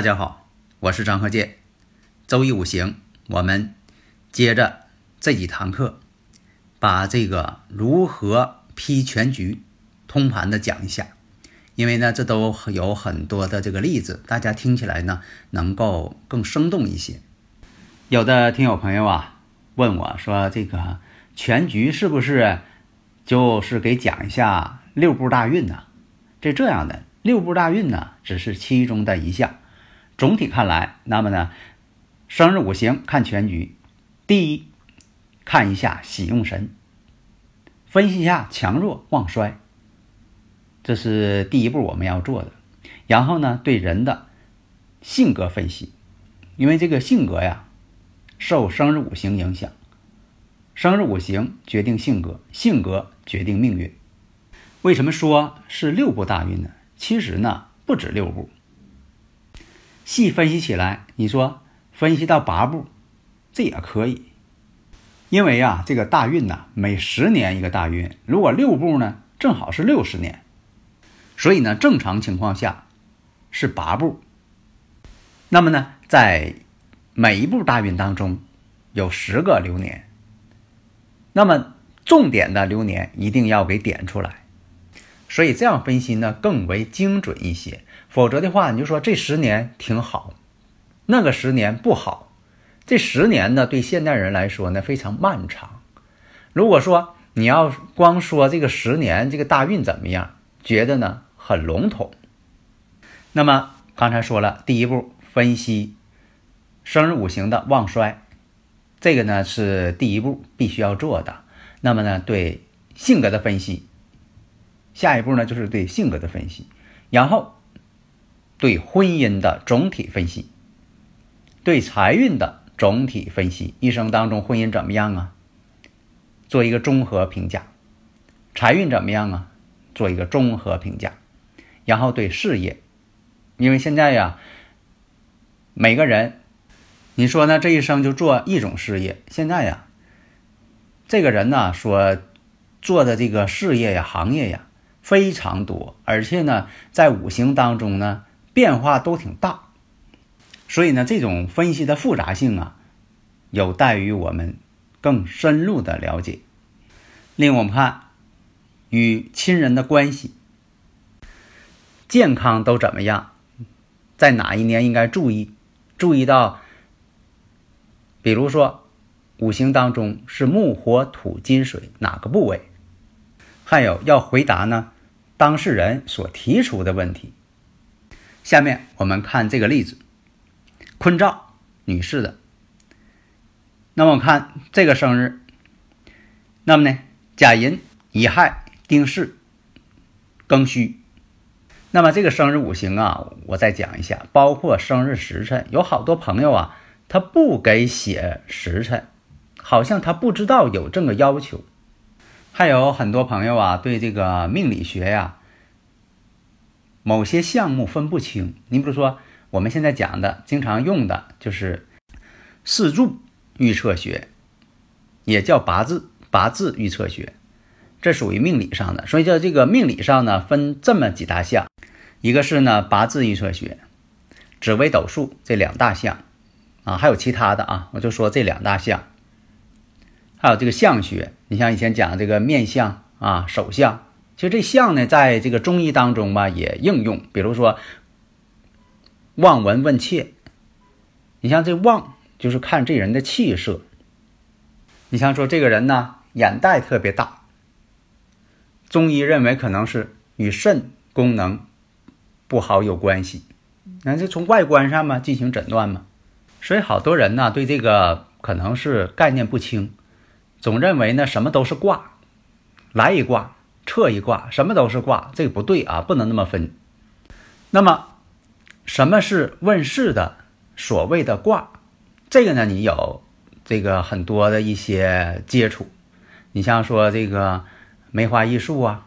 大家好，我是张和建。周易五行，我们接着这几堂课，把这个如何批全局、通盘的讲一下。因为呢，这都有很多的这个例子，大家听起来呢能够更生动一些。有的听友朋友啊问我说：“这个全局是不是就是给讲一下六步大运呢？”这这样的六步大运呢，只是其中的一项。总体看来，那么呢，生日五行看全局，第一，看一下喜用神，分析一下强弱旺衰，这是第一步我们要做的。然后呢，对人的性格分析，因为这个性格呀，受生日五行影响，生日五行决定性格，性格决定命运。为什么说是六步大运呢？其实呢，不止六步。细分析起来，你说分析到八步，这也可以，因为啊，这个大运呐，每十年一个大运，如果六步呢，正好是六十年，所以呢，正常情况下是八步。那么呢，在每一步大运当中有十个流年，那么重点的流年一定要给点出来，所以这样分析呢更为精准一些。否则的话，你就说这十年挺好，那个十年不好。这十年呢，对现代人来说呢非常漫长。如果说你要光说这个十年这个大运怎么样，觉得呢很笼统。那么刚才说了，第一步分析生日五行的旺衰，这个呢是第一步必须要做的。那么呢，对性格的分析，下一步呢就是对性格的分析，然后。对婚姻的总体分析，对财运的总体分析，一生当中婚姻怎么样啊？做一个综合评价，财运怎么样啊？做一个综合评价，然后对事业，因为现在呀，每个人，你说呢？这一生就做一种事业，现在呀，这个人呢说做的这个事业呀、行业呀非常多，而且呢，在五行当中呢。变化都挺大，所以呢，这种分析的复杂性啊，有待于我们更深入的了解。另我们看与亲人的关系、健康都怎么样，在哪一年应该注意？注意到，比如说五行当中是木、火、土、金、水哪个部位？还有要回答呢，当事人所提出的问题。下面我们看这个例子，坤兆女士的。那么我看这个生日，那么呢，甲寅、乙亥、丁巳、庚戌。那么这个生日五行啊，我再讲一下，包括生日时辰。有好多朋友啊，他不给写时辰，好像他不知道有这个要求。还有很多朋友啊，对这个命理学呀。某些项目分不清，你比如说我们现在讲的、经常用的就是四柱预测学，也叫八字八字预测学，这属于命理上的。所以叫这个命理上呢，分这么几大项，一个是呢八字预测学、紫微斗数这两大项啊，还有其他的啊，我就说这两大项，还有这个相学，你像以前讲这个面相啊、手相。其实这相呢，在这个中医当中吧，也应用。比如说望闻问切，你像这望就是看这人的气色。你像说这个人呢，眼袋特别大，中医认为可能是与肾功能不好有关系。那就从外观上嘛进行诊断嘛。所以好多人呢对这个可能是概念不清，总认为呢什么都是卦，来一卦撤一卦，什么都是卦，这个不对啊，不能那么分。那么，什么是问世的所谓的卦？这个呢，你有这个很多的一些接触，你像说这个梅花易数啊。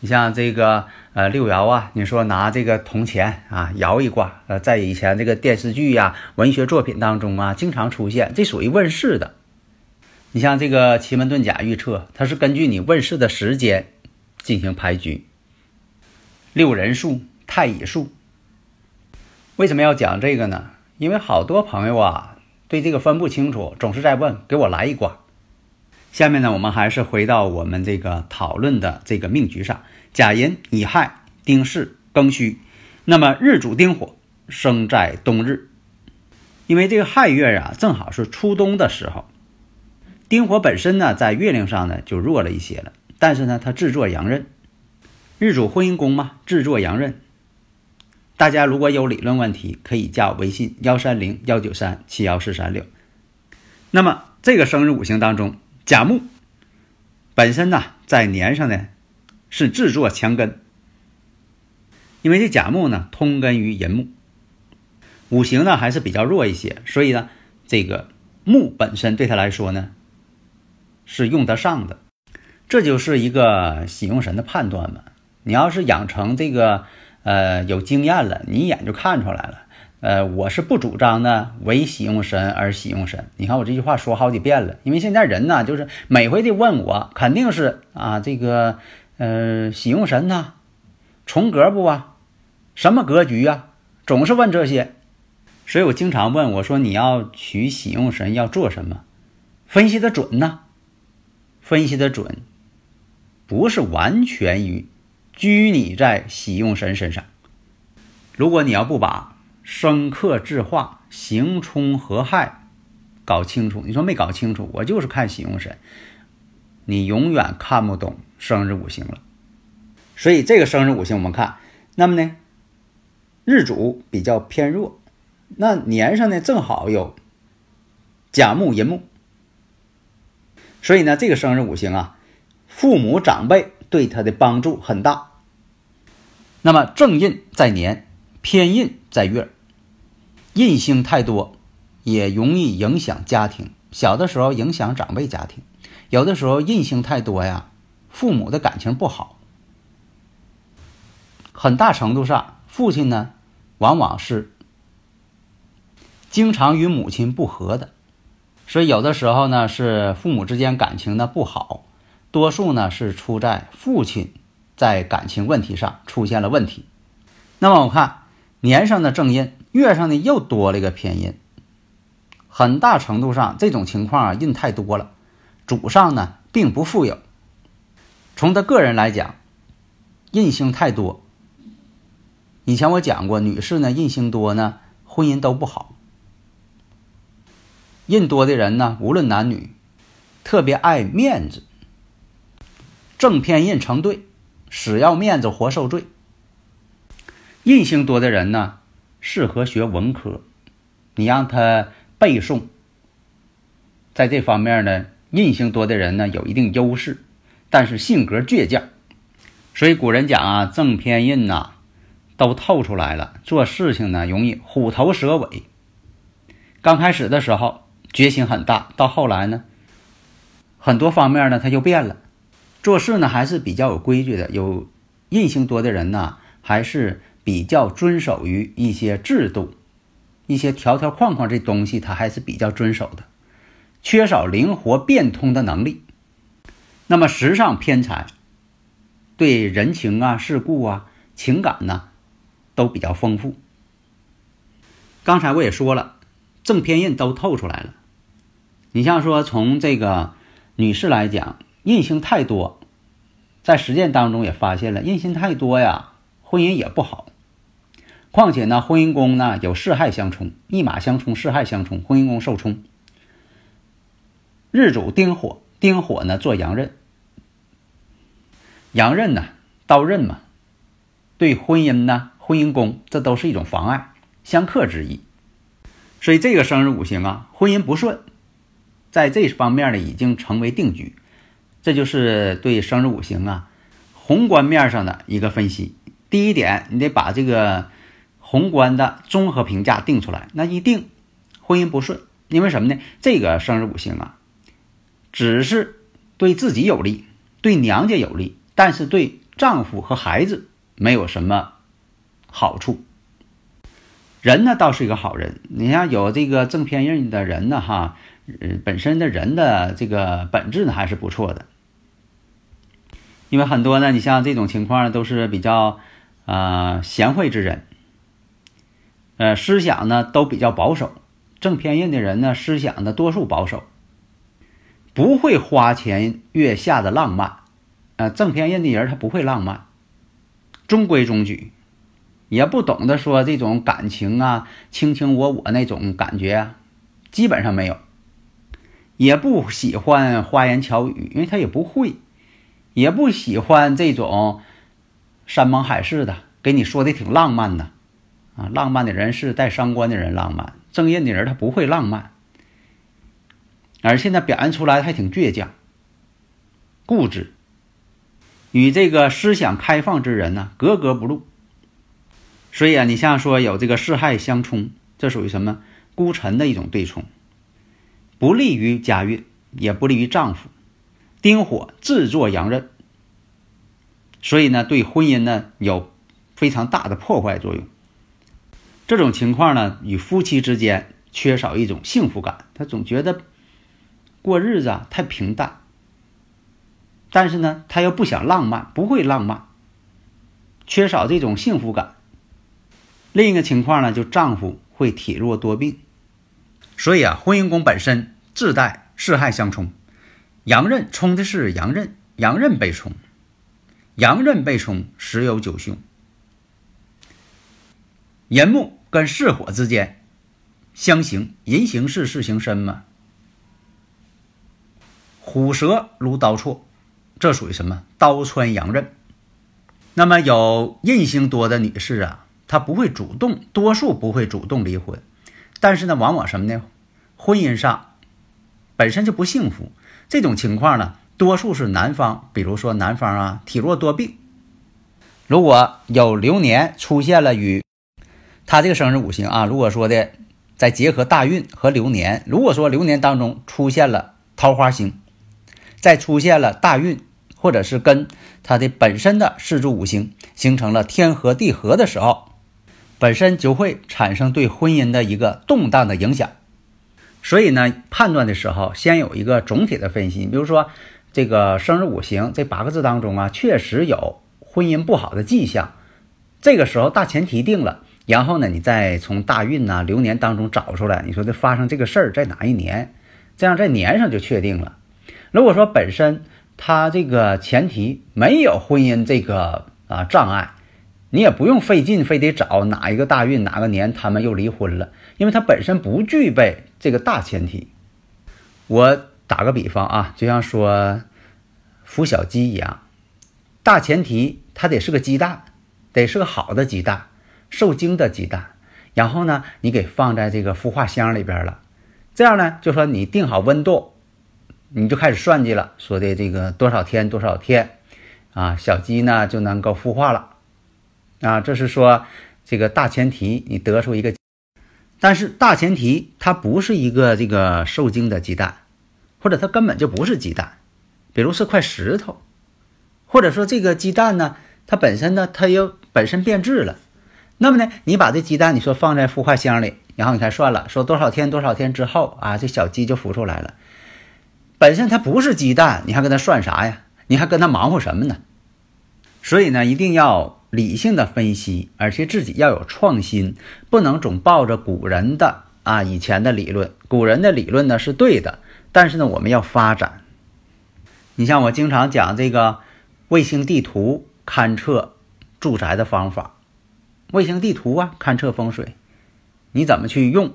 你像这个呃六爻啊，你说拿这个铜钱啊摇一卦，呃，在以前这个电视剧呀、文学作品当中啊，经常出现，这属于问世的。你像这个奇门遁甲预测，它是根据你问世的时间进行排局。六人数、太乙数，为什么要讲这个呢？因为好多朋友啊对这个分不清楚，总是在问，给我来一卦。下面呢，我们还是回到我们这个讨论的这个命局上。甲寅、乙亥、丁巳、庚戌，那么日主丁火，生在冬日。因为这个亥月啊，正好是初冬的时候。丁火本身呢，在月令上呢就弱了一些了，但是呢，它制作阳刃，日主婚姻宫嘛，制作阳刃。大家如果有理论问题，可以加微信幺三零幺九三七幺四三六。那么这个生日五行当中，甲木本身呢，在年上呢。是制作强根，因为这甲木呢通根于寅木，五行呢还是比较弱一些，所以呢这个木本身对他来说呢是用得上的，这就是一个喜用神的判断嘛。你要是养成这个呃有经验了，你一眼就看出来了。呃，我是不主张呢为喜用神而喜用神。你看我这句话说好几遍了，因为现在人呢就是每回的问我，肯定是啊这个。呃，喜用神呐，重格不啊？什么格局啊？总是问这些，所以我经常问我说：“你要取喜用神要做什么？分析的准呢？分析的准，不是完全于拘泥在喜用神身上。如果你要不把生克制化、刑冲合害搞清楚，你说没搞清楚，我就是看喜用神，你永远看不懂。”生日五行了，所以这个生日五行我们看，那么呢，日主比较偏弱，那年上呢正好有甲木寅木，所以呢这个生日五行啊，父母长辈对他的帮助很大。那么正印在年，偏印在月，印星太多也容易影响家庭，小的时候影响长辈家庭，有的时候印星太多呀。父母的感情不好，很大程度上，父亲呢，往往是经常与母亲不和的，所以有的时候呢，是父母之间感情呢不好，多数呢是出在父亲在感情问题上出现了问题。那么我看年上的正印，月上呢又多了一个偏印，很大程度上这种情况啊，印太多了，主上呢并不富有。从他个人来讲，印星太多。以前我讲过，女士呢印星多呢，婚姻都不好。印多的人呢，无论男女，特别爱面子，正偏印成对，死要面子活受罪。印星多的人呢，适合学文科，你让他背诵，在这方面呢，印星多的人呢有一定优势。但是性格倔强，所以古人讲啊，正偏印呐，都透出来了。做事情呢，容易虎头蛇尾。刚开始的时候决心很大，到后来呢，很多方面呢他就变了。做事呢还是比较有规矩的。有印性多的人呢，还是比较遵守于一些制度、一些条条框框这东西，他还是比较遵守的。缺少灵活变通的能力。那么时尚偏财，对人情啊、世故啊、情感呢，都比较丰富。刚才我也说了，正偏印都透出来了。你像说从这个女士来讲，印星太多，在实践当中也发现了，印星太多呀，婚姻也不好。况且呢，婚姻宫呢有四害相冲，一马相冲，四害相冲，婚姻宫受冲。日主丁火。丁火呢做阳刃，阳刃呢刀刃嘛，对婚姻呢婚姻宫这都是一种妨碍，相克之意。所以这个生日五行啊，婚姻不顺，在这方面呢已经成为定局。这就是对生日五行啊宏观面上的一个分析。第一点，你得把这个宏观的综合评价定出来。那一定婚姻不顺，因为什么呢？这个生日五行啊，只是对自己有利，对娘家有利，但是对丈夫和孩子没有什么好处。人呢倒是一个好人，你像有这个正偏印的人呢，哈，呃，本身的人的这个本质呢还是不错的。因为很多呢，你像这种情况呢，都是比较啊贤惠之人，呃，思想呢都比较保守。正偏印的人呢，思想的多数保守，不会花前月下的浪漫。呃，正偏印的人他不会浪漫，中规中矩，也不懂得说这种感情啊，卿卿我我那种感觉啊，基本上没有，也不喜欢花言巧语，因为他也不会。也不喜欢这种山盟海誓的，给你说的挺浪漫的，啊，浪漫的人是带伤官的人浪漫，正印的人他不会浪漫，而且呢表现出来还挺倔强、固执，与这个思想开放之人呢格格不入。所以啊，你像说有这个四害相冲，这属于什么孤臣的一种对冲，不利于家运，也不利于丈夫。丁火自作阳刃，所以呢，对婚姻呢有非常大的破坏作用。这种情况呢，与夫妻之间缺少一种幸福感，他总觉得过日子啊太平淡。但是呢，他又不想浪漫，不会浪漫，缺少这种幸福感。另一个情况呢，就丈夫会体弱多病。所以啊，婚姻宫本身自带四害相冲。阳刃冲的是阳刃，阳刃被冲，阳刃被冲十有九凶。寅木跟巳火之间相刑，寅行巳，巳行申嘛。虎蛇如刀错，这属于什么？刀穿阳刃。那么有印星多的女士啊，她不会主动，多数不会主动离婚，但是呢，往往什么呢？婚姻上本身就不幸福。这种情况呢，多数是男方，比如说男方啊体弱多病。如果有流年出现了与他这个生日五行啊，如果说的再结合大运和流年，如果说流年当中出现了桃花星，再出现了大运，或者是跟他的本身的四柱五行形成了天合地合的时候，本身就会产生对婚姻的一个动荡的影响。所以呢，判断的时候先有一个总体的分析。比如说，这个生日五行这八个字当中啊，确实有婚姻不好的迹象。这个时候大前提定了，然后呢，你再从大运呐、流年当中找出来，你说这发生这个事儿在哪一年？这样在年上就确定了。如果说本身他这个前提没有婚姻这个啊障碍，你也不用费劲，非得找哪一个大运哪个年他们又离婚了，因为他本身不具备。这个大前提，我打个比方啊，就像说孵小鸡一样，大前提它得是个鸡蛋，得是个好的鸡蛋，受精的鸡蛋。然后呢，你给放在这个孵化箱里边了，这样呢，就说你定好温度，你就开始算计了，说的这个多少天多少天啊，小鸡呢就能够孵化了啊。这是说这个大前提，你得出一个。但是大前提，它不是一个这个受精的鸡蛋，或者它根本就不是鸡蛋，比如是块石头，或者说这个鸡蛋呢，它本身呢，它又本身变质了。那么呢，你把这鸡蛋你说放在孵化箱里，然后你看算了，说多少天多少天之后啊，这小鸡就孵出来了。本身它不是鸡蛋，你还跟它算啥呀？你还跟它忙活什么呢？所以呢，一定要。理性的分析，而且自己要有创新，不能总抱着古人的啊以前的理论。古人的理论呢是对的，但是呢我们要发展。你像我经常讲这个卫星地图勘测住宅的方法，卫星地图啊勘测风水，你怎么去用？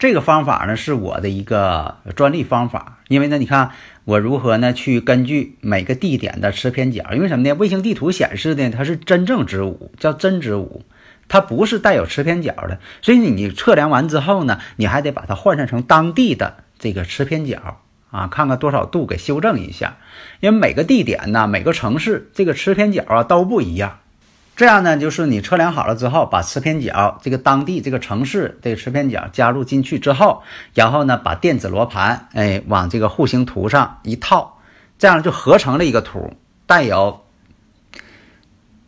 这个方法呢是我的一个专利方法，因为呢，你看我如何呢去根据每个地点的磁偏角，因为什么呢？卫星地图显示的它是真正子午，叫真子午，它不是带有磁偏角的，所以你测量完之后呢，你还得把它换算成当地的这个持偏角啊，看看多少度给修正一下，因为每个地点呢，每个城市这个持偏角啊都不一样。这样呢，就是你测量好了之后，把磁偏角这个当地这个城市这个持偏角加入进去之后，然后呢，把电子罗盘哎往这个户型图上一套，这样就合成了一个图，带有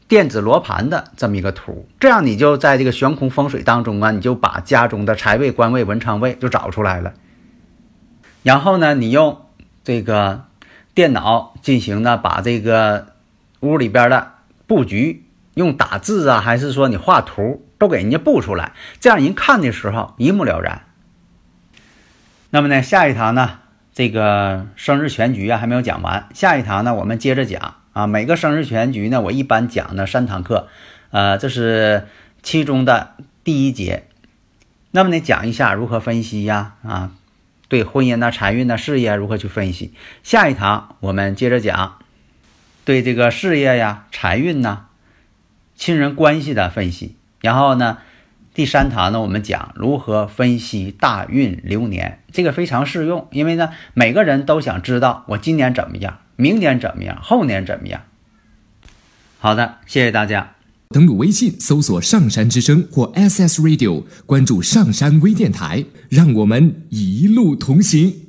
电子罗盘的这么一个图。这样你就在这个悬空风水当中啊，你就把家中的财位、官位、文昌位就找出来了。然后呢，你用这个电脑进行呢，把这个屋里边的布局。用打字啊，还是说你画图，都给人家布出来，这样人看的时候一目了然。那么呢，下一堂呢，这个生日全局啊还没有讲完，下一堂呢我们接着讲啊。每个生日全局呢，我一般讲呢三堂课，呃，这是其中的第一节。那么呢，讲一下如何分析呀？啊，对婚姻呐、财运呐、事业如何去分析？下一堂我们接着讲，对这个事业呀、财运呐。亲人关系的分析，然后呢，第三堂呢，我们讲如何分析大运流年，这个非常适用，因为呢，每个人都想知道我今年怎么样，明年怎么样，后年怎么样。好的，谢谢大家。登录微信搜索“上山之声”或 SS Radio，关注上山微电台，让我们一路同行。